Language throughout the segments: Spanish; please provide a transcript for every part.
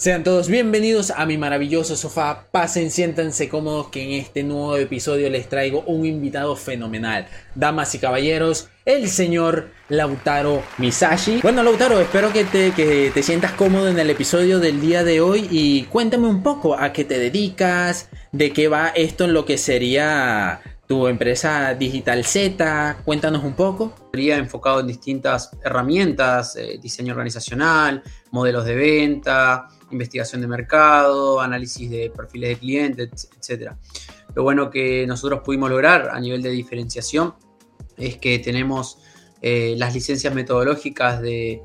Sean todos bienvenidos a mi maravilloso sofá. Pasen, siéntense cómodos que en este nuevo episodio les traigo un invitado fenomenal. Damas y caballeros, el señor Lautaro Misashi. Bueno, Lautaro, espero que te, que te sientas cómodo en el episodio del día de hoy y cuéntame un poco a qué te dedicas, de qué va esto en lo que sería tu empresa Digital Z. Cuéntanos un poco. Sería enfocado en distintas herramientas, eh, diseño organizacional, modelos de venta investigación de mercado, análisis de perfiles de clientes, etc. Lo bueno que nosotros pudimos lograr a nivel de diferenciación es que tenemos eh, las licencias metodológicas de,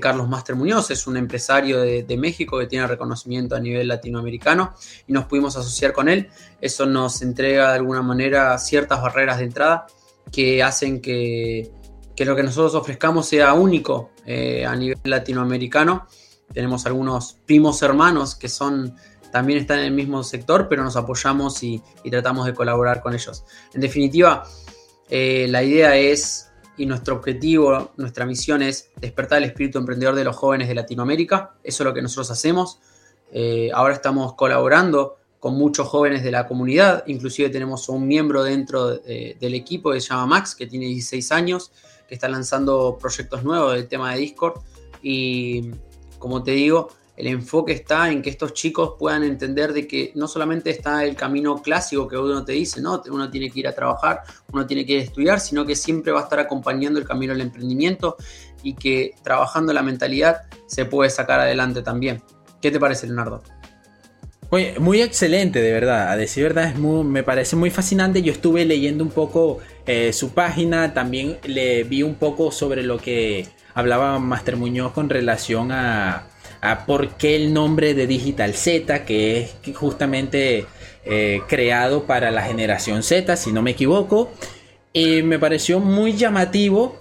Carlos Master Muñoz, es un empresario de, México que tiene reconocimiento a nivel latinoamericano y nos pudimos asociar con él. Eso nos entrega de alguna manera ciertas barreras de entrada que hacen que, lo que nosotros ofrezcamos sea único eh, a nivel latinoamericano tenemos algunos primos hermanos que son también están en el mismo sector, pero nos apoyamos y, tratamos de colaborar con ellos. En definitiva, eh, la idea es, y nuestro objetivo, nuestra misión es despertar el espíritu emprendedor de los jóvenes de Latinoamérica. Eso es lo que nosotros hacemos. Eh, ahora estamos colaborando con muchos jóvenes de la comunidad, inclusive tenemos un miembro dentro del equipo que se llama Max, que tiene 16 años, que está lanzando proyectos nuevos del tema de Discord y como te digo, el enfoque está en que estos chicos puedan entender de que no solamente está el camino clásico que uno te dice, no, uno tiene que ir a trabajar, uno tiene que ir a estudiar, sino que siempre va a estar acompañando el camino del emprendimiento y que trabajando la mentalidad se puede sacar adelante también. ¿Qué te parece, Leonardo? Muy, muy excelente, de verdad. A decir verdad, es me parece muy fascinante. Yo estuve leyendo un poco eh, su página, también le vi un poco sobre lo que hablaba Master Muñoz con relación a, por qué el nombre de Digital Z, que es justamente eh, creado para la generación Z, si no me equivoco. Me pareció muy llamativo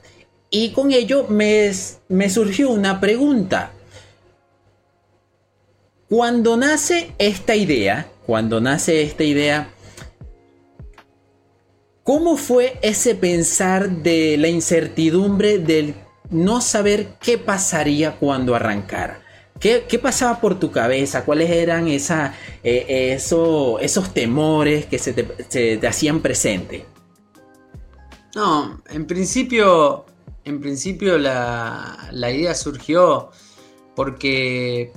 y con ello me, me surgió una pregunta. Cuando nace esta idea, cuando nace esta idea, ¿cómo fue ese pensar de la incertidumbre del no saber qué pasaría cuando arrancara. ¿Qué, pasaba por tu cabeza? ¿Cuáles eran esa, eh, esos temores que se te, hacían presente? No, en principio, en principio la, idea surgió porque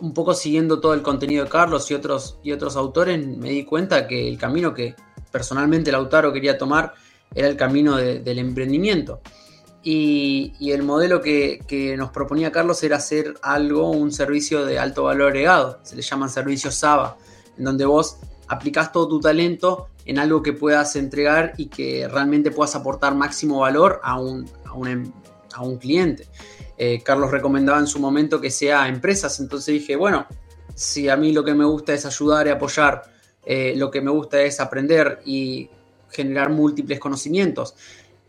un poco siguiendo todo el contenido de Carlos y otros, y otros autores, me di cuenta que el camino que personalmente Lautaro quería tomar era el camino del emprendimiento. Y, el modelo que, nos proponía Carlos era hacer algo, un servicio de alto valor agregado, se le llaman servicios SABA, en donde vos aplicás todo tu talento en algo que puedas entregar y que realmente puedas aportar máximo valor a un, em, cliente. Eh, Carlos recomendaba en su momento que sea empresas, entonces dije, bueno, si a mí lo que me gusta es ayudar y apoyar, eh, lo que me gusta es aprender y generar múltiples conocimientos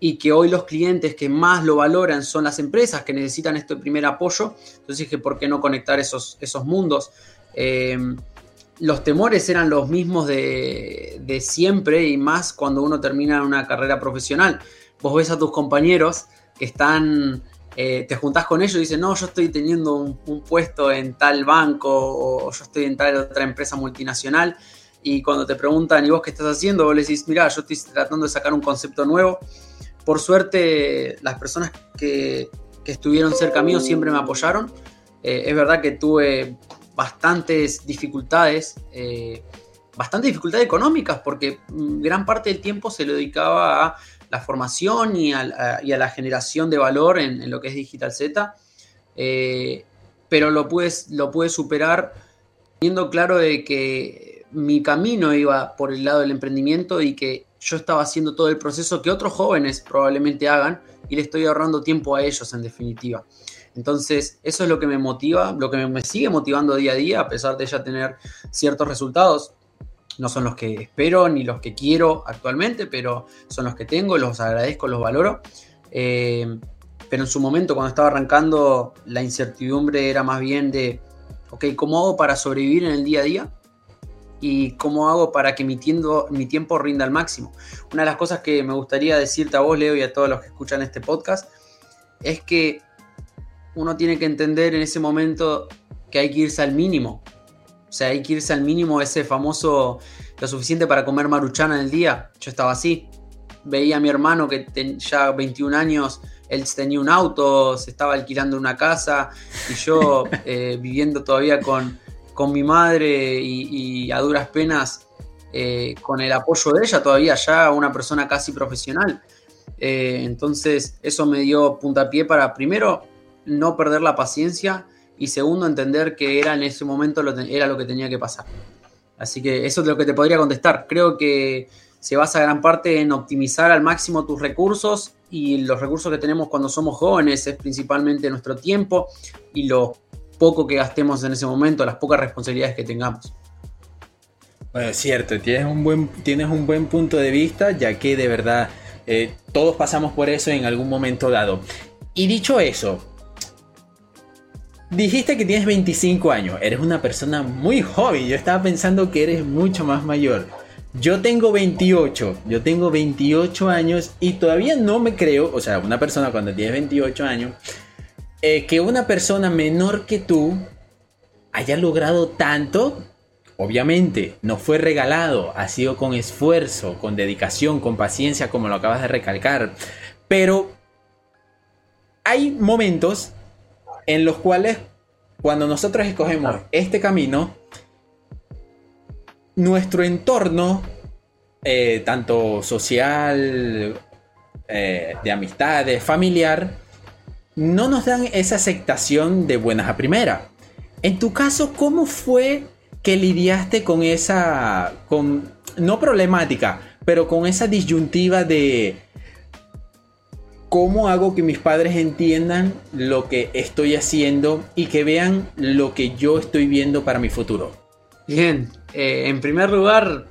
y que hoy los clientes que más lo valoran son las empresas que necesitan este primer apoyo. Entonces dije, ¿por qué no conectar esos, esos mundos? Eh, los temores eran los mismos de, siempre y más cuando uno termina una carrera profesional. Vos ves a tus compañeros que están, eh, te juntás con ellos y dicen, no, yo estoy teniendo un, un, puesto en tal banco o yo estoy en tal otra empresa multinacional. Y cuando te preguntan, ¿y vos qué estás haciendo? Vos le decís, mira, yo estoy tratando de sacar un concepto nuevo por suerte, las personas que, estuvieron cerca mío siempre me apoyaron. Eh, es verdad que tuve bastantes dificultades, eh, bastantes dificultades económicas, porque mm, gran parte del tiempo se lo dedicaba a la formación y a, la generación de valor en, lo que es Digital Z. Eh, pero lo pude, lo superar teniendo claro de que mi camino iba por el lado del emprendimiento y que yo estaba haciendo todo el proceso que otros jóvenes probablemente hagan y le estoy ahorrando tiempo a ellos en definitiva. Entonces, eso es lo que me motiva, lo que me sigue motivando día a día, a pesar de ya tener ciertos resultados. No son los que espero ni los que quiero actualmente, pero son los que tengo, los agradezco, los valoro. Eh, pero en su momento, cuando estaba arrancando, la incertidumbre era más bien de, ok, ¿cómo hago para sobrevivir en el día a día? Y cómo hago para que mi, mi tiempo rinda al máximo. Una de las cosas que me gustaría decirte a vos, Leo, y a todos los que escuchan este podcast, es que uno tiene que entender en ese momento que hay que irse al mínimo. O sea, hay que irse al mínimo ese famoso, lo suficiente para comer maruchana en el día. Yo estaba así. Veía a mi hermano que ya 21 años, él tenía un auto, se estaba alquilando una casa y yo eh, viviendo todavía con, con mi madre y, a duras penas eh, con el apoyo de ella, todavía ya una persona casi profesional. Eh, entonces eso me dio puntapié para primero no perder la paciencia y segundo entender que era en ese momento lo, era lo que tenía que pasar. Así que eso es lo que te podría contestar. Creo que se basa gran parte en optimizar al máximo tus recursos y los recursos que tenemos cuando somos jóvenes es principalmente nuestro tiempo y lo poco que gastemos en ese momento, las pocas responsabilidades que tengamos. Bueno, es cierto, tienes un buen, tienes un buen punto de vista, ya que de verdad eh, todos pasamos por eso en algún momento dado. Y dicho eso, dijiste que tienes 25 años, eres una persona muy joven, yo estaba pensando que eres mucho más mayor. Yo tengo 28, yo tengo 28 años y todavía no me creo, o sea, una persona cuando tiene 28 años, eh, que una persona menor que tú haya logrado tanto, obviamente no fue regalado, ha sido con esfuerzo, con dedicación, con paciencia, como lo acabas de recalcar, pero hay momentos en los cuales cuando nosotros escogemos este camino, nuestro entorno, eh, tanto social, eh, de amistades, familiar, no nos dan esa aceptación de buenas a primera. En tu caso, ¿cómo fue que lidiaste con esa, con, no problemática, pero con esa disyuntiva de cómo hago que mis padres entiendan lo que estoy haciendo y que vean lo que yo estoy viendo para mi futuro? Bien, eh, en primer lugar,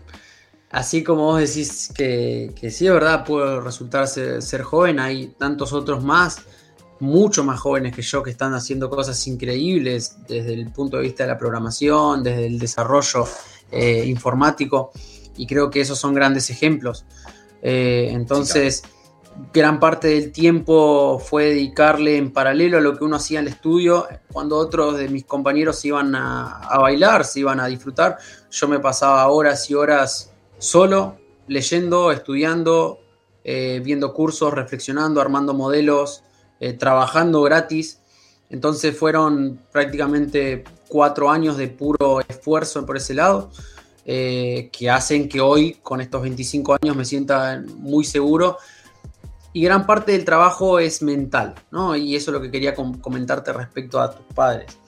así como vos decís que, sí, de verdad, puedo resultar ser, joven, hay tantos otros más, mucho más jóvenes que yo, que están haciendo cosas increíbles desde el punto de vista de la programación, desde el desarrollo eh, informático, y creo que esos son grandes ejemplos. Eh, entonces, gran parte del tiempo fue dedicarle en paralelo a lo que uno hacía en el estudio, cuando otros de mis compañeros iban a, bailar, se iban a disfrutar, yo me pasaba horas y horas solo, leyendo, estudiando, eh, viendo cursos, reflexionando, armando modelos, eh, trabajando gratis. Entonces fueron prácticamente cuatro años de puro esfuerzo por ese lado, eh, que hacen que hoy, con estos 25 años, me sienta muy seguro y gran parte del trabajo es mental, ¿no? Y eso es lo que quería comentarte respecto a tus padres.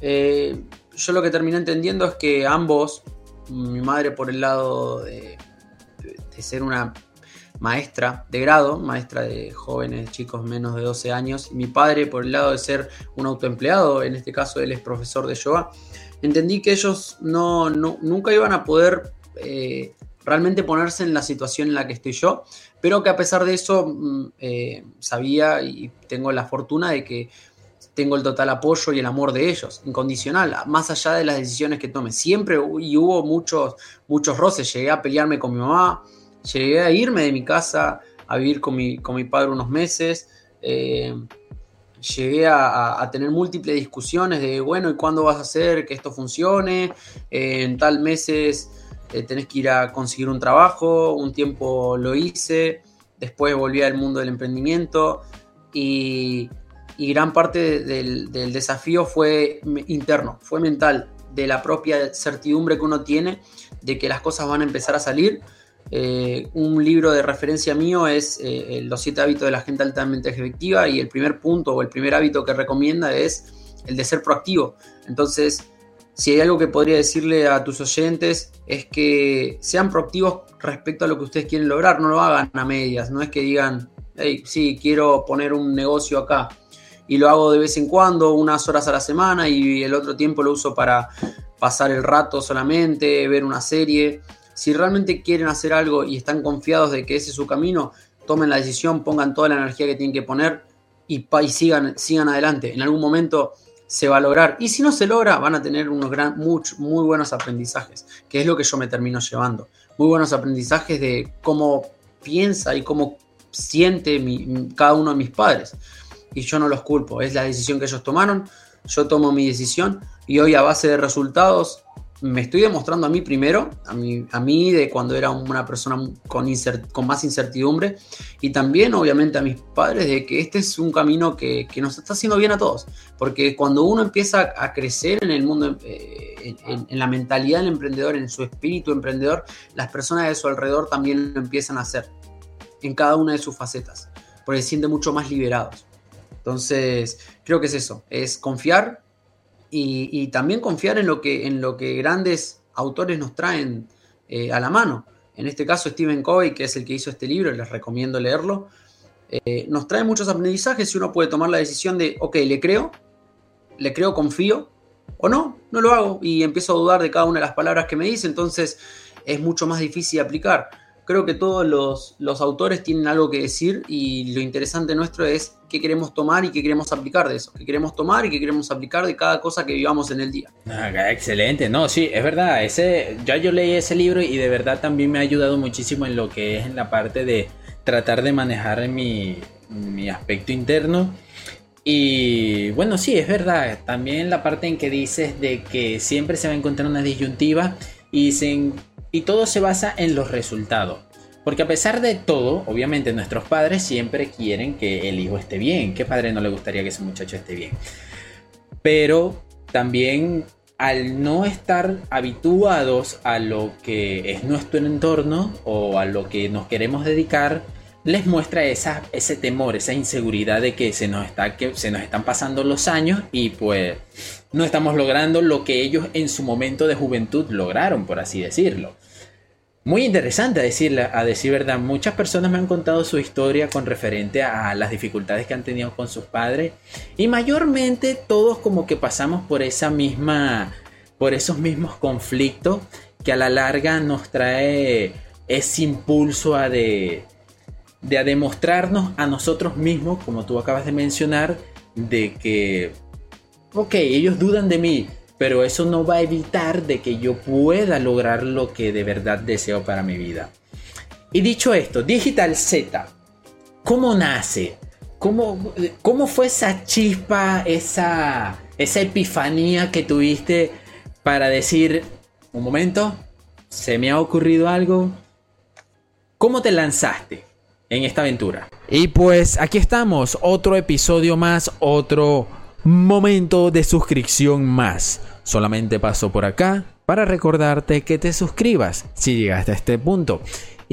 Eh, yo lo que terminé entendiendo es que ambos, mi madre por el lado de, ser una maestra de grado, maestra de jóvenes, chicos menos de 12 años, y mi padre por el lado de ser un autoempleado, en este caso él es profesor de yoga, entendí que ellos no, nunca iban a poder eh, realmente ponerse en la situación en la que estoy yo, pero que a pesar de eso mm, eh, sabía y tengo la fortuna de que tengo el total apoyo y el amor de ellos, incondicional, más allá de las decisiones que tome. Siempre y hubo muchos, muchos roces, llegué a pelearme con mi mamá, llegué a irme de mi casa a vivir con mi, con mi padre unos meses. Eh, llegué a, tener múltiples discusiones de, bueno, ¿y cuándo vas a hacer que esto funcione? Eh, en tal meses eh, tenés que ir a conseguir un trabajo, un tiempo lo hice, después volví al mundo del emprendimiento y, gran parte del, desafío fue interno, fue mental, de la propia certidumbre que uno tiene de que las cosas van a empezar a salir. Eh, un libro de referencia mío es eh, Los siete hábitos de la gente altamente efectiva y el primer punto o el primer hábito que recomienda es el de ser proactivo. Entonces, si hay algo que podría decirle a tus oyentes es que sean proactivos respecto a lo que ustedes quieren lograr, no lo hagan a medias, no es que digan, hey, sí, quiero poner un negocio acá y lo hago de vez en cuando, unas horas a la semana y el otro tiempo lo uso para pasar el rato solamente, ver una serie. Si realmente quieren hacer algo y están confiados de que ese es su camino, tomen la decisión, pongan toda la energía que tienen que poner y, y sigan, sigan adelante. En algún momento se va a lograr. Y si no se logra, van a tener unos gran, muy, muy buenos aprendizajes, que es lo que yo me termino llevando. Muy buenos aprendizajes de cómo piensa y cómo siente cada uno de mis padres. Y yo no los culpo, es la decisión que ellos tomaron. yo tomo mi decisión y hoy a base de resultados me estoy demostrando a mí primero, a mí, a mí de cuando era una persona con, con más incertidumbre y también obviamente a mis padres de que este es un camino que, nos está haciendo bien a todos, porque cuando uno empieza a crecer en el mundo, eh, en, la mentalidad del emprendedor, en su espíritu emprendedor, las personas de su alrededor también lo empiezan a hacer en cada una de sus facetas, porque se sienten mucho más liberados. Entonces, creo que es eso, es confiar y, también confiar en lo, que, en lo que grandes autores nos traen eh, a la mano. En este caso, Stephen Covey, que es el que hizo este libro, les recomiendo leerlo, eh, nos trae muchos aprendizajes y uno puede tomar la decisión de, ok, le creo, le creo, confío, o no, no lo hago y empiezo a dudar de cada una de las palabras que me dice, entonces es mucho más difícil aplicar creo que todos los, autores tienen algo que decir y lo interesante nuestro es qué queremos tomar y qué queremos aplicar de eso, qué queremos tomar y qué queremos aplicar de cada cosa que vivamos en el día. Ah, excelente, no, sí, es verdad, ese, ya yo leí ese libro y de verdad también me ha ayudado muchísimo en lo que es en la parte de tratar de manejar mi, mi aspecto interno. Y bueno, sí, es verdad. También la parte en que dices de que siempre se va a encontrar una disyuntiva y se, y todo se basa en los resultados. Porque a pesar de todo, obviamente nuestros padres siempre quieren que el hijo esté bien. ¿Qué padre no le gustaría que ese muchacho esté bien? Pero también al no estar habituados a lo que es nuestro entorno o a lo que nos queremos dedicar, les muestra esa, ese temor, esa inseguridad de que se nos, está, que se nos están pasando los años y pues no estamos logrando lo que ellos en su momento de juventud lograron, por así decirlo. Muy interesante a decir, a decir verdad. Muchas personas me han contado su historia con referente a las dificultades que han tenido con sus padres. Y mayormente todos como que pasamos por esa misma. por esos mismos conflictos que a la larga nos trae ese impulso a de de a demostrarnos a nosotros mismos, como tú acabas de mencionar, de que, ok, ellos dudan de mí, pero eso no va a evitar de que yo pueda lograr lo que de verdad deseo para mi vida. Y dicho esto, Digital Z, ¿cómo nace? ¿Cómo, cómo fue esa chispa, esa, esa epifanía que tuviste para decir, un momento, se me ha ocurrido algo? ¿Cómo te lanzaste? en esta aventura. Y pues aquí estamos, otro episodio más, otro momento de suscripción más. Solamente paso por acá para recordarte que te suscribas si llegaste a este punto.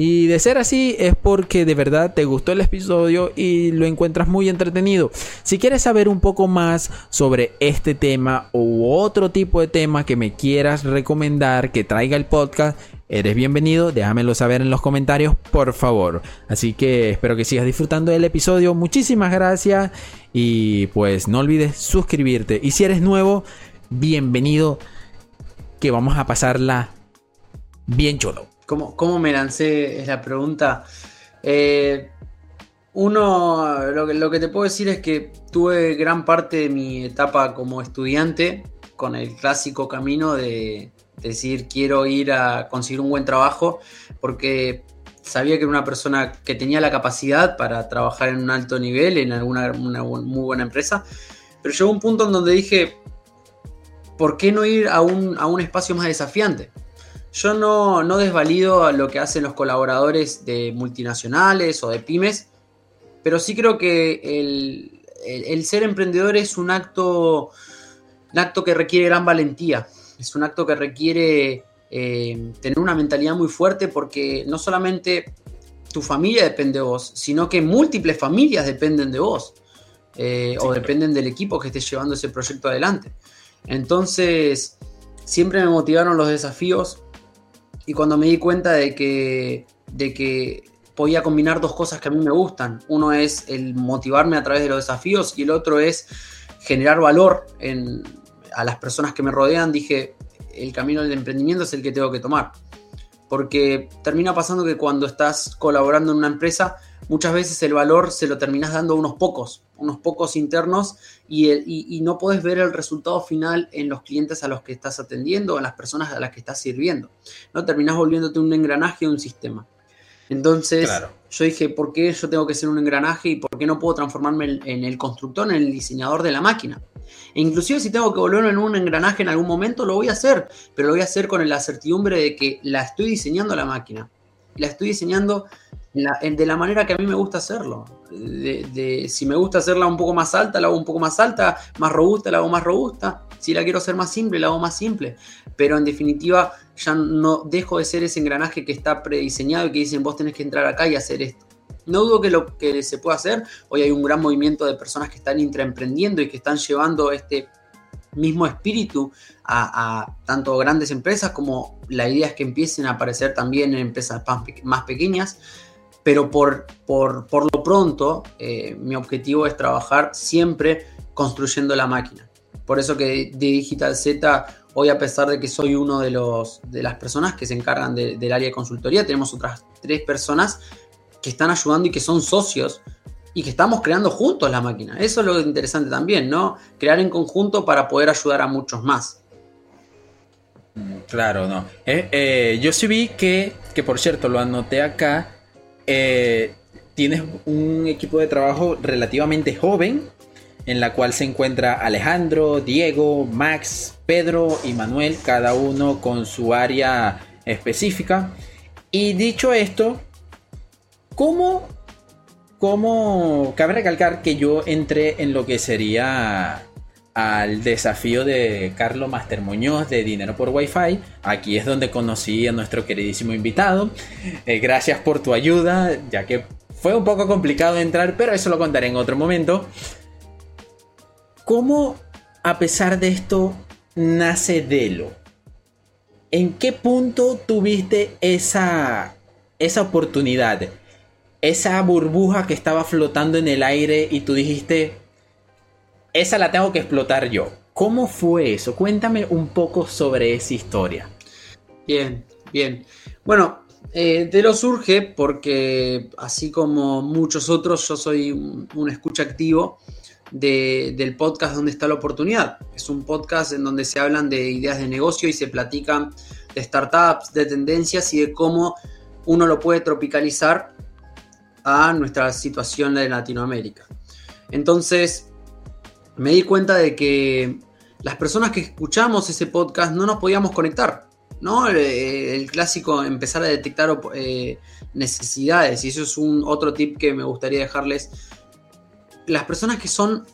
Y de ser así es porque de verdad te gustó el episodio y lo encuentras muy entretenido. Si quieres saber un poco más sobre este tema u otro tipo de tema que me quieras recomendar que traiga el podcast, eres bienvenido, déjamelo saber en los comentarios, por favor. Así que espero que sigas disfrutando del episodio. Muchísimas gracias y pues no olvides suscribirte. Y si eres nuevo, bienvenido, que vamos a pasarla bien chulo. ¿Cómo, me lancé? Es la pregunta. Eh, uno, lo lo que te puedo decir es que tuve gran parte de mi etapa como estudiante con el clásico camino de decir quiero ir a conseguir un buen trabajo porque sabía que era una persona que tenía la capacidad para trabajar en un alto nivel, en alguna muy buena empresa, pero llegó un punto en donde dije, ¿por qué no ir a un, a un espacio más desafiante? Yo no, no desvalido lo que hacen los colaboradores de multinacionales o de pymes, pero sí creo que el, ser emprendedor es un acto, un acto que requiere gran valentía, es un acto que requiere eh, tener una mentalidad muy fuerte porque no solamente tu familia depende de vos, sino que múltiples familias dependen de vos eh, o dependen del equipo que esté llevando ese proyecto adelante. Entonces, siempre me motivaron los desafíos y cuando me di cuenta de que, de que podía combinar dos cosas que a mí me gustan. Uno es el motivarme a través de los desafíos y el otro es generar valor en, a las personas que me rodean. Dije, el camino del emprendimiento es el que tengo que tomar. Porque termina pasando que cuando estás colaborando en una empresa, muchas veces el valor se lo terminas dando a unos pocos unos pocos internos y, no puedes ver el resultado final en los clientes a los que estás atendiendo o en las personas a las que estás sirviendo. ¿no? Terminás volviéndote un engranaje o un sistema. Entonces, yo dije, ¿por qué yo tengo que ser un engranaje y por qué no puedo transformarme en el constructor, en el diseñador de la máquina? E inclusive si tengo que volverlo en un engranaje en algún momento, lo voy a hacer, pero lo voy a hacer con la certidumbre de que la estoy diseñando la máquina. La estoy diseñando de la manera que a mí me gusta hacerlo. De, si me gusta hacerla un poco más alta, la hago un poco más alta, más robusta, la hago más robusta. Si la quiero hacer más simple, la hago más simple. Pero en definitiva, ya no dejo de ser ese engranaje que está prediseñado y que dicen vos tenés que entrar acá y hacer esto. No dudo que lo que se pueda hacer. Hoy hay un gran movimiento de personas que están intraemprendiendo y que están llevando este mismo espíritu a, tanto grandes empresas como la idea es que empiecen a aparecer también en empresas más pequeñas. Pero por, por, lo pronto, eh, mi objetivo es trabajar siempre construyendo la máquina. Por eso que de Digital Z, hoy a pesar de que soy uno de, los, de las personas que se encargan del área de consultoría, tenemos otras tres personas que están ayudando y que son socios y que estamos creando juntos la máquina. Eso es lo interesante también, ¿no? Crear en conjunto para poder ayudar a muchos más. Claro, no. Eh, eh, yo sí vi que, que, por cierto, lo anoté acá. Eh, tienes un equipo de trabajo relativamente joven, en la cual se encuentra Alejandro, Diego, Max, Pedro y Manuel, cada uno con su área específica. Y dicho esto, ¿Cómo, cómo cabe recalcar que yo entré en lo que sería al desafío de Carlos Master Muñoz de Dinero por Wi-Fi. Aquí es donde conocí a nuestro queridísimo invitado. Eh, gracias por tu ayuda, ya que fue un poco complicado entrar, pero eso lo contaré en otro momento. ¿Cómo, a pesar de esto, nace Delo? ¿En qué punto tuviste esa, esa oportunidad? esa burbuja que estaba flotando en el aire y tú dijiste, esa la tengo que explotar yo. ¿Cómo fue eso? Cuéntame un poco sobre esa historia. Bien, bien. Bueno, eh, de lo surge porque así como muchos otros, yo soy un, escucha activo del podcast Donde está la oportunidad. Es un podcast en donde se hablan de ideas de negocio y se platican de startups, de tendencias y de cómo uno lo puede tropicalizar a nuestra situación de Latinoamérica. Entonces, me di cuenta de que las personas que escuchamos ese podcast no nos podíamos conectar. ¿no? El, clásico empezar a detectar eh, necesidades, y eso es un otro tip que me gustaría dejarles. Las personas que son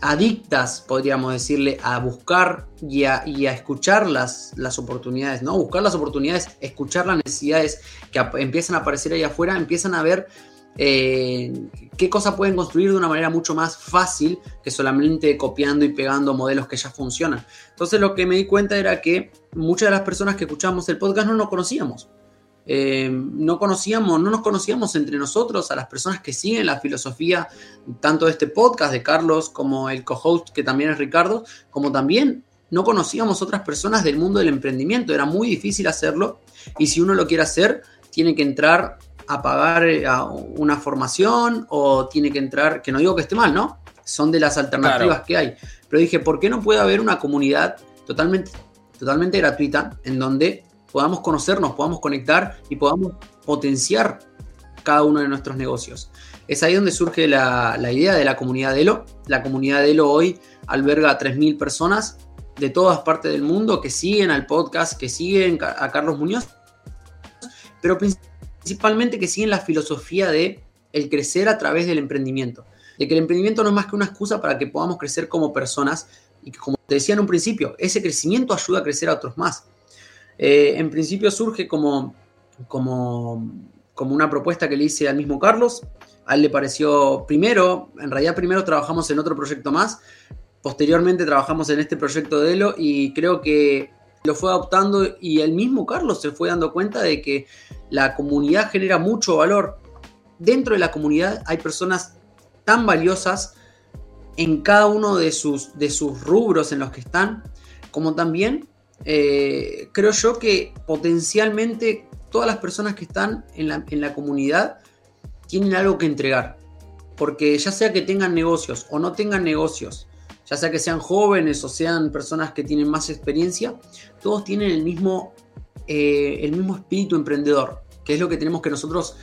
adictas, podríamos decirle, a buscar y a, escuchar las, las, oportunidades, ¿no? Buscar las oportunidades, escuchar las necesidades que empiezan a aparecer ahí afuera, empiezan a ver eh, qué cosas pueden construir de una manera mucho más fácil que solamente copiando y pegando modelos que ya funcionan. Entonces lo que me di cuenta era que muchas de las personas que escuchamos el podcast no nos conocíamos. Eh, no conocíamos, no nos conocíamos entre nosotros, a las personas que siguen la filosofía, tanto de este podcast de Carlos como el co-host que también es Ricardo, como también no conocíamos otras personas del mundo del emprendimiento, era muy difícil hacerlo y si uno lo quiere hacer, tiene que entrar a pagar eh, una formación o tiene que entrar, que no digo que esté mal, ¿no? Son de las alternativas que hay. Pero dije, ¿por qué no puede haber una comunidad totalmente, totalmente gratuita en donde podamos conocernos, podamos conectar y podamos potenciar cada uno de nuestros negocios. Es ahí donde surge la, idea de la comunidad de Elo. La comunidad de Elo hoy alberga a 3.000 personas de todas partes del mundo que siguen al podcast, que siguen a Carlos Muñoz, pero principalmente que siguen la filosofía de el crecer a través del emprendimiento. De que el emprendimiento no es más que una excusa para que podamos crecer como personas y que, como te decía en un principio, ese crecimiento ayuda a crecer a otros más. Eh, en principio surge como, como, como una propuesta que le hice al mismo Carlos. A él le pareció primero, en realidad primero trabajamos en otro proyecto más, posteriormente trabajamos en este proyecto de Elo y creo que lo fue adoptando y el mismo Carlos se fue dando cuenta de que la comunidad genera mucho valor. Dentro de la comunidad hay personas tan valiosas en cada uno de sus, de sus rubros en los que están, como también eh, creo yo que potencialmente todas las personas que están en la, comunidad tienen algo que entregar. Porque ya sea que tengan negocios o no tengan negocios, ya sea que sean jóvenes o sean personas que tienen más experiencia, todos tienen el mismo, eh, el mismo espíritu emprendedor, que es lo que tenemos que nosotros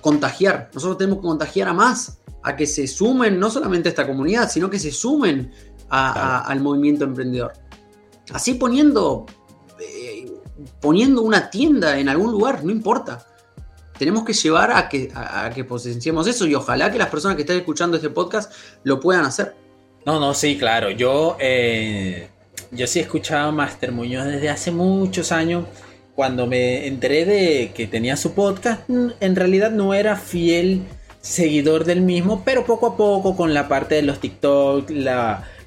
contagiar. Nosotros tenemos que contagiar a más, a que se sumen no solamente a esta comunidad, sino que se sumen al movimiento emprendedor. Así poniendo, eh, poniendo una tienda en algún lugar, no importa. Tenemos que llevar a que, a, que eso y ojalá que las personas que estén escuchando este podcast lo puedan hacer. No, no, sí, claro. Yo, eh, yo sí he escuchado a Master Muñoz desde hace muchos años. Cuando me enteré de que tenía su podcast, en realidad no era fiel seguidor del mismo, pero poco a poco con la parte de los TikTok,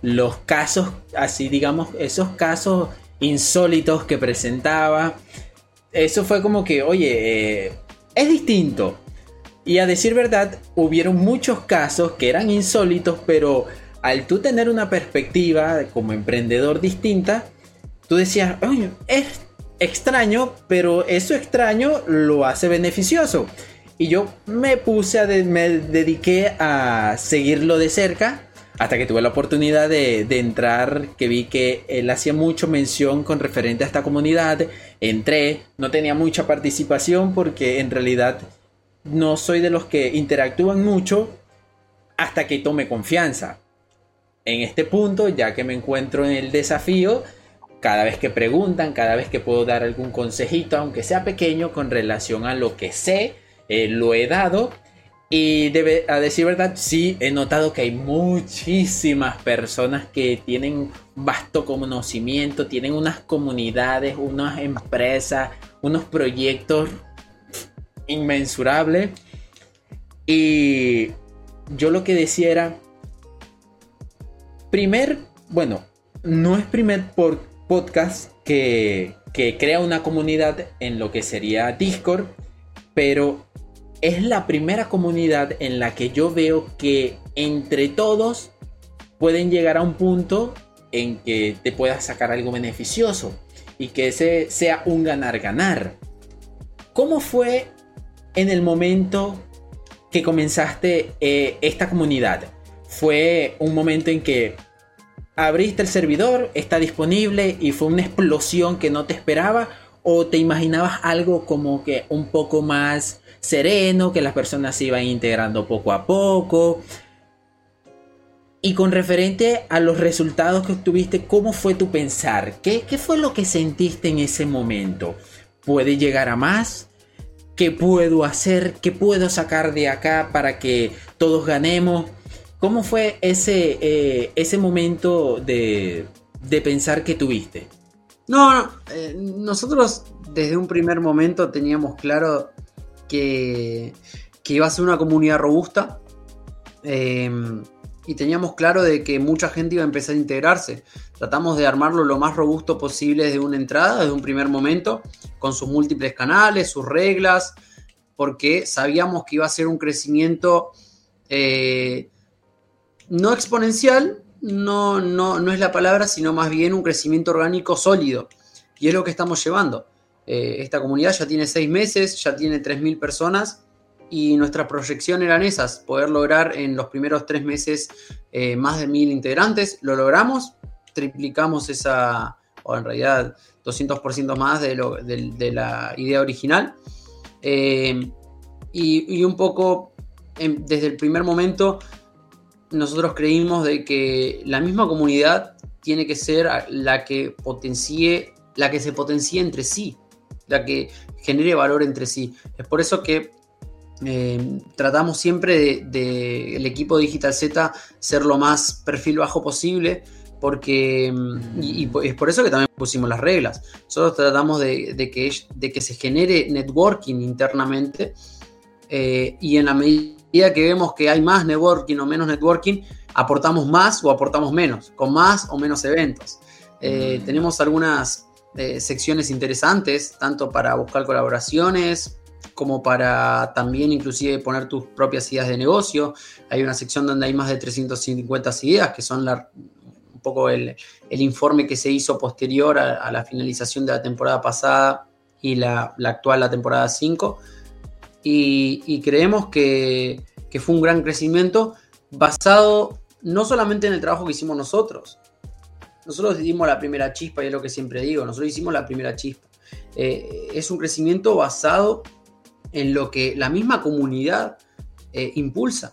los casos, así digamos, esos casos insólitos que presentaba, eso fue como que, oye, eh, es distinto. Y a decir verdad, hubieron muchos casos que eran insólitos, pero al tú tener una perspectiva como emprendedor distinta, tú decías, oye, es extraño, pero eso extraño lo hace beneficioso. Y yo me puse a, me dediqué a seguirlo de cerca hasta que tuve la oportunidad de, entrar, que vi que él hacía mucho mención con referente a esta comunidad. Entré, no tenía mucha participación porque en realidad no soy de los que interactúan mucho hasta que tome confianza. En este punto, ya que me encuentro en el desafío, cada vez que preguntan, cada vez que puedo dar algún consejito, aunque sea pequeño, con relación a lo que sé, eh, lo he dado. Y debe, a decir verdad, sí he notado que hay muchísimas personas que tienen vasto conocimiento, tienen unas comunidades, unas empresas, unos proyectos inmensurables. Y yo lo que decía era, primer, bueno, no es primer por podcast que, crea una comunidad en lo que sería Discord, pero es la primera comunidad en la que yo veo que entre todos pueden llegar a un punto en que te puedas sacar algo beneficioso y que ese sea un ganar-ganar. ¿Cómo fue en el momento que comenzaste eh, esta comunidad? ¿Fue un momento en que abriste el servidor, está disponible y fue una explosión que no te esperaba o te imaginabas algo como que un poco más sereno, que las personas se iban integrando poco a poco. Y con referente a los resultados que obtuviste, ¿cómo fue tu pensar? ¿Qué, ¿Qué, fue lo que sentiste en ese momento? ¿Puede llegar a más? ¿Qué puedo hacer? ¿Qué puedo sacar de acá para que todos ganemos? ¿Cómo fue ese, eh, ese momento de, pensar que tuviste? No, no eh, nosotros desde un primer momento teníamos claro que, iba a ser una comunidad robusta em, y teníamos claro de que mucha gente iba a empezar a integrarse. Tratamos de armarlo lo más robusto posible desde una entrada, desde un primer momento, con sus múltiples canales, sus reglas, porque sabíamos que iba a ser un crecimiento eh, no exponencial, no, no, no es la palabra, sino más bien un crecimiento orgánico sólido. Y es lo que estamos llevando. Eh, esta comunidad ya tiene seis meses, ya tiene 3.000 personas y nuestra proyección eran esas, poder lograr en los primeros tres meses eh, más de 1.000 integrantes. Lo logramos, triplicamos esa, o en realidad 200% más de, lo, de, la idea original. Eh, y, un poco desde el primer momento nosotros creímos de que la misma comunidad tiene que ser la que potencie, la que se potencie entre sí, la que genere valor entre sí. Es por eso que eh, tratamos siempre del de, el equipo Digital Z ser lo más perfil bajo posible, porque y, es por eso que también pusimos las reglas. Nosotros tratamos de, que, de que se genere networking internamente eh, y en la medida que vemos que hay más networking o menos networking, aportamos más o aportamos menos, con más o menos eventos. Eh, mm. Tenemos algunas eh, secciones interesantes, tanto para buscar colaboraciones, como para también inclusive poner tus propias ideas de negocio. Hay una sección donde hay más de 350 ideas, que son un poco el, informe que se hizo posterior a, la finalización de la temporada pasada y la, la actual, la temporada 5 y, creemos que, fue un gran crecimiento basado no solamente en el trabajo que hicimos nosotros. Nosotros dimos la primera chispa y es lo que siempre digo, nosotros hicimos la primera chispa. Eh, es un crecimiento basado en lo que la misma comunidad eh, impulsa.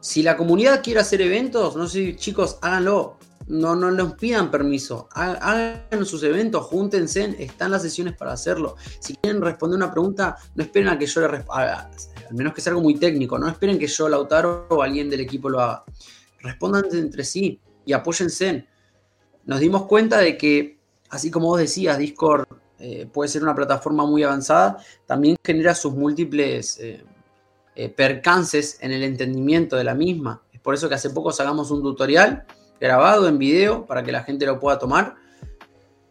Si la comunidad quiere hacer eventos, no sé, chicos, háganlo. No, no les pidan permiso. Hagan sus eventos, júntense, están las sesiones para hacerlo. Si quieren responder una pregunta, no esperen a que yo le responda, al menos que sea algo muy técnico, no esperen que yo, Lautaro o alguien del equipo lo haga. Respondan entre sí y apóyense. Nos dimos cuenta de que, así como vos decías, Discord eh, puede ser una plataforma muy avanzada, también genera sus múltiples eh, eh, percances en el entendimiento de la misma. Es por eso que hace poco sacamos un tutorial grabado en video para que la gente lo pueda tomar,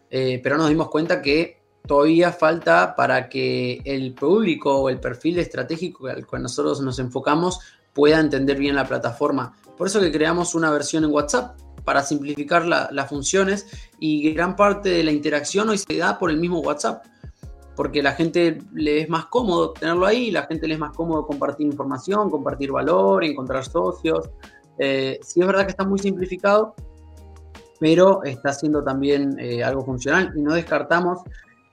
pero nos dimos cuenta que todavía falta para que el público o el perfil estratégico al cual nosotros nos enfocamos pueda entender bien la plataforma. Por eso que creamos una versión en WhatsApp para simplificar las funciones y gran parte de la interacción hoy se da por el mismo WhatsApp porque la gente le es más cómodo tenerlo ahí, la gente le es más cómodo compartir información, compartir valor, encontrar socios. Eh, sí es verdad que está muy simplificado, pero está siendo también eh, algo funcional y no descartamos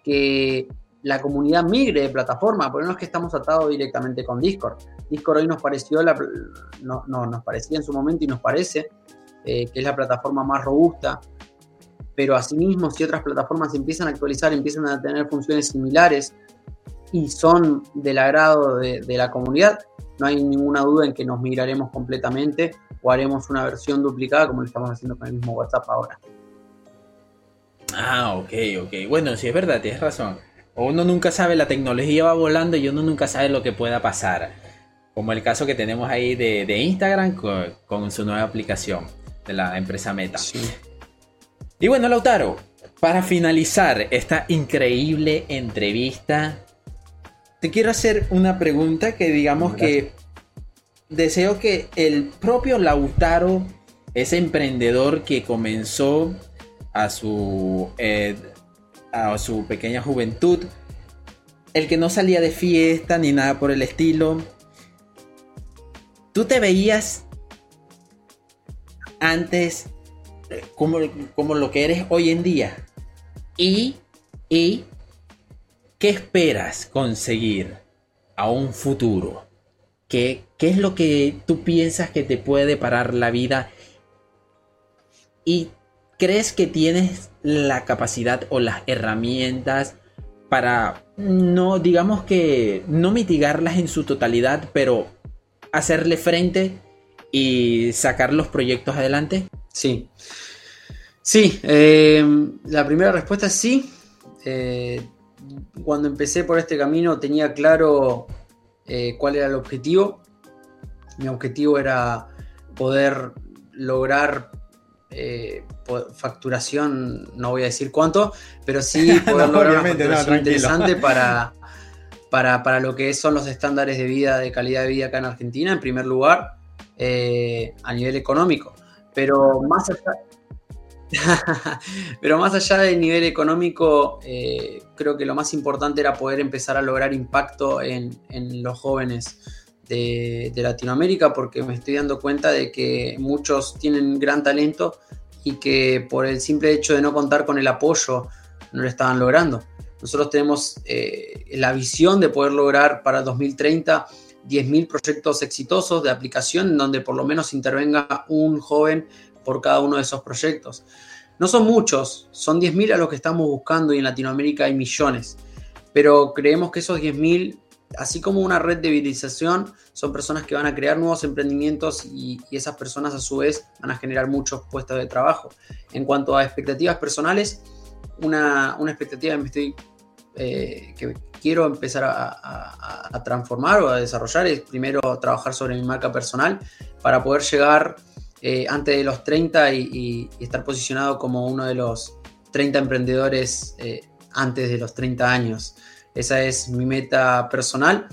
que la comunidad migre de plataforma, porque no es que estamos atados directamente con Discord. Discord hoy nos pareció, no, nos parecía en su momento y nos parece eh, que es la plataforma más robusta, pero asimismo si otras plataformas empiezan a actualizar, empiezan a tener funciones similares y son del agrado de, la comunidad, no hay ninguna duda en que nos migraremos completamente o haremos una versión duplicada como lo estamos haciendo con el mismo WhatsApp ahora. Ah, ok, ok. Bueno, sí es verdad, tienes razón. Uno nunca sabe, la tecnología va volando y uno nunca sabe lo que pueda pasar. Como el caso que tenemos ahí de, Instagram con, con, su nueva aplicación de la empresa Meta. Sí. Y bueno, Lautaro, para finalizar esta increíble entrevista, te quiero hacer una pregunta que digamos que deseo que el propio Lautaro, ese emprendedor que comenzó a su, eh, a su pequeña juventud, el que no salía de fiesta ni nada por el estilo, tú te veías antes como, como lo que eres hoy en día. Y, y, ¿qué esperas conseguir a un futuro? ¿Qué, ¿Qué es lo que tú piensas que te puede parar la vida? ¿Y crees que tienes la capacidad o las herramientas para no, digamos que no mitigarlas en su totalidad, pero hacerle frente y sacar los proyectos adelante? Sí. Sí, eh, la primera respuesta es sí. Eh, cuando empecé por este camino tenía claro eh, cuál era el objetivo. Mi objetivo era poder lograr facturación, no voy a decir cuánto, pero sí poder lograr una facturación interesante para, para, para, lo que son los estándares de vida, de calidad de vida acá en Argentina, en primer lugar, a nivel económico. Pero más allá, pero más allá del nivel económico, eh, creo que lo más importante era poder empezar a lograr impacto en, los jóvenes de, Latinoamérica, porque me estoy dando cuenta de que muchos tienen gran talento y que por el simple hecho de no contar con el apoyo no lo estaban logrando. Nosotros tenemos eh, la visión de poder lograr para 2030 10.000 proyectos exitosos de aplicación en donde por lo menos intervenga un joven por cada uno de esos proyectos. No son muchos, son 10.000 a los que estamos buscando y en Latinoamérica hay millones, pero creemos que esos 10.000, así como una red de viralización, son personas que van a crear nuevos emprendimientos y, esas personas a su vez van a generar muchos puestos de trabajo. En cuanto a expectativas personales, una, expectativa que me estoy eh, que quiero empezar a, transformar o a desarrollar es primero trabajar sobre mi marca personal para poder llegar eh, antes de los 30 y, estar posicionado como uno de los 30 emprendedores eh, antes de los 30 años. Esa es mi meta personal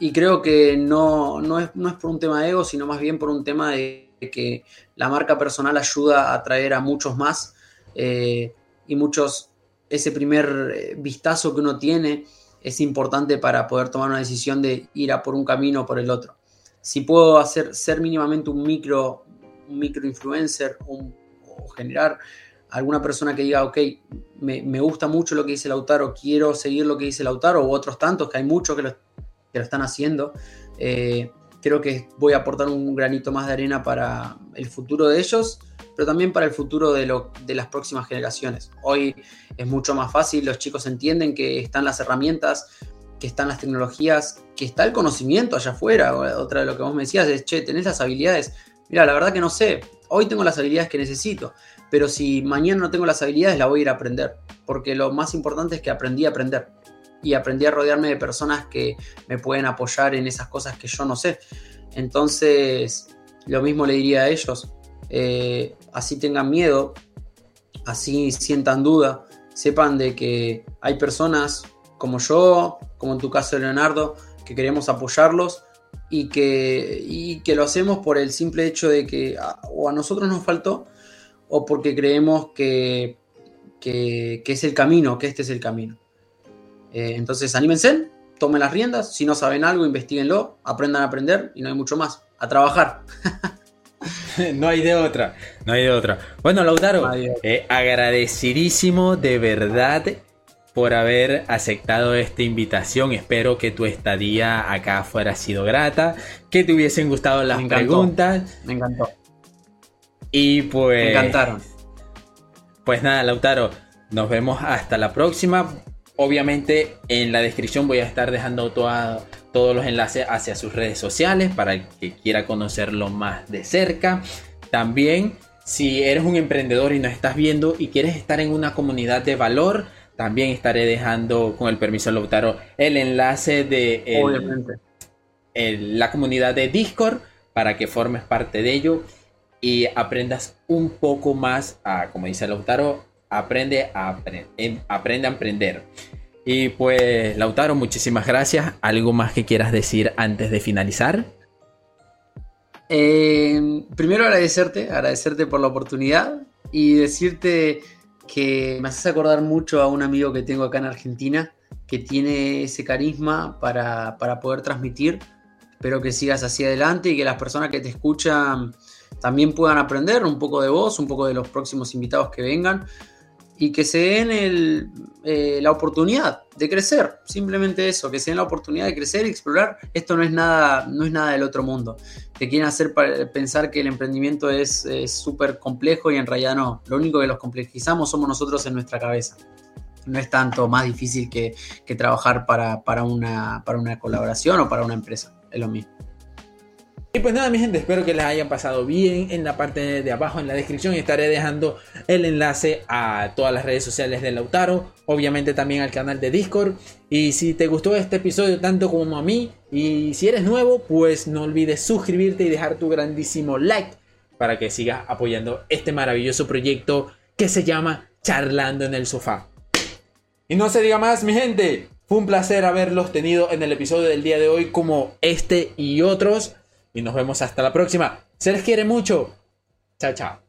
y creo que no, no, es, no es por un tema de ego, sino más bien por un tema de que la marca personal ayuda a atraer a muchos más y muchos ese primer eh, vistazo que uno tiene es importante para poder tomar una decisión de ir a por un camino o por el otro. Si puedo hacer ser mínimamente un micro, micro influencer o generar alguna persona que diga, ok, me, gusta mucho lo que dice Lautaro, quiero seguir lo que dice Lautaro, o otros tantos, que hay muchos que lo que lo están haciendo. Eh, creo que voy a aportar un granito más de arena para el futuro de ellos, pero también para el futuro de, lo, de las próximas generaciones. Hoy es mucho más fácil, los chicos entienden que están las herramientas, que están las tecnologías, que está el conocimiento allá afuera. Otra de lo que vos me decías es, che, tenés las habilidades. Mira, la verdad que no sé, hoy tengo las habilidades que necesito, pero si mañana no tengo las habilidades, la voy a ir a aprender, porque lo más importante es que aprendí a aprender y aprendí a rodearme de personas que me pueden apoyar en esas cosas que yo no sé. Entonces, lo mismo le diría a ellos, eh, así tengan miedo, así sientan duda, sepan de que hay personas como yo, como en tu caso Leonardo, que queremos apoyarlos y que, que lo hacemos por el simple hecho de que o a nosotros nos faltó o porque creemos que, que, es el camino, que este es el camino. Eh, entonces anímense, tomen las riendas, si no saben algo, investiguenlo, aprendan a aprender y no hay mucho más, a trabajar. no hay de otra, no hay de otra. Bueno, Lautaro, eh, agradecidísimo de verdad por haber aceptado esta invitación. Espero que tu estadía acá fuera sido grata, que te hubiesen gustado las preguntas. Me encantó. Y pues. Me encantaron. Pues nada, Lautaro, nos vemos hasta la próxima. Obviamente en la descripción voy a estar dejando todos los enlaces hacia sus redes sociales para el que quiera conocerlo más de cerca. También si eres un emprendedor y nos estás viendo y quieres estar en una comunidad de valor, también estaré dejando con el permiso de Lautaro el enlace de la comunidad de Discord para que formes parte de ello y aprendas un poco más a, como dice Lautaro, aprende a, em, aprende a emprender. Y pues, Lautaro, muchísimas gracias. ¿Algo más que quieras decir antes de finalizar? Eh, primero agradecerte, agradecerte por la oportunidad y decirte que me haces acordar mucho a un amigo que tengo acá en Argentina, que tiene ese carisma para, para poder transmitir. Espero que sigas hacia adelante y que las personas que te escuchan también puedan aprender un poco de vos, un poco de los próximos invitados que vengan y que se den eh, la oportunidad de crecer, simplemente eso, que se den la oportunidad de crecer y explorar. Esto no es nada, no es nada del otro mundo. Te quieren hacer pensar que el emprendimiento es súper complejo y en realidad no. Lo único que los complejizamos somos nosotros en nuestra cabeza. No es tanto más difícil que, trabajar para, para, una, para una colaboración o para una empresa. Es lo mismo. Y pues nada, mi gente, espero que les hayan pasado bien. En la parte de abajo, en la descripción, estaré dejando el enlace a todas las redes sociales de Lautaro. Obviamente también al canal de Discord. Y si te gustó este episodio tanto como a mí, y si eres nuevo, pues no olvides suscribirte y dejar tu grandísimo like para que sigas apoyando este maravilloso proyecto que se llama Charlando en el Sofá. Y no se diga más, mi gente. Fue un placer haberlos tenido en el episodio del día de hoy como este y otros y nos vemos hasta la próxima. Se les quiere mucho. Chao, chao.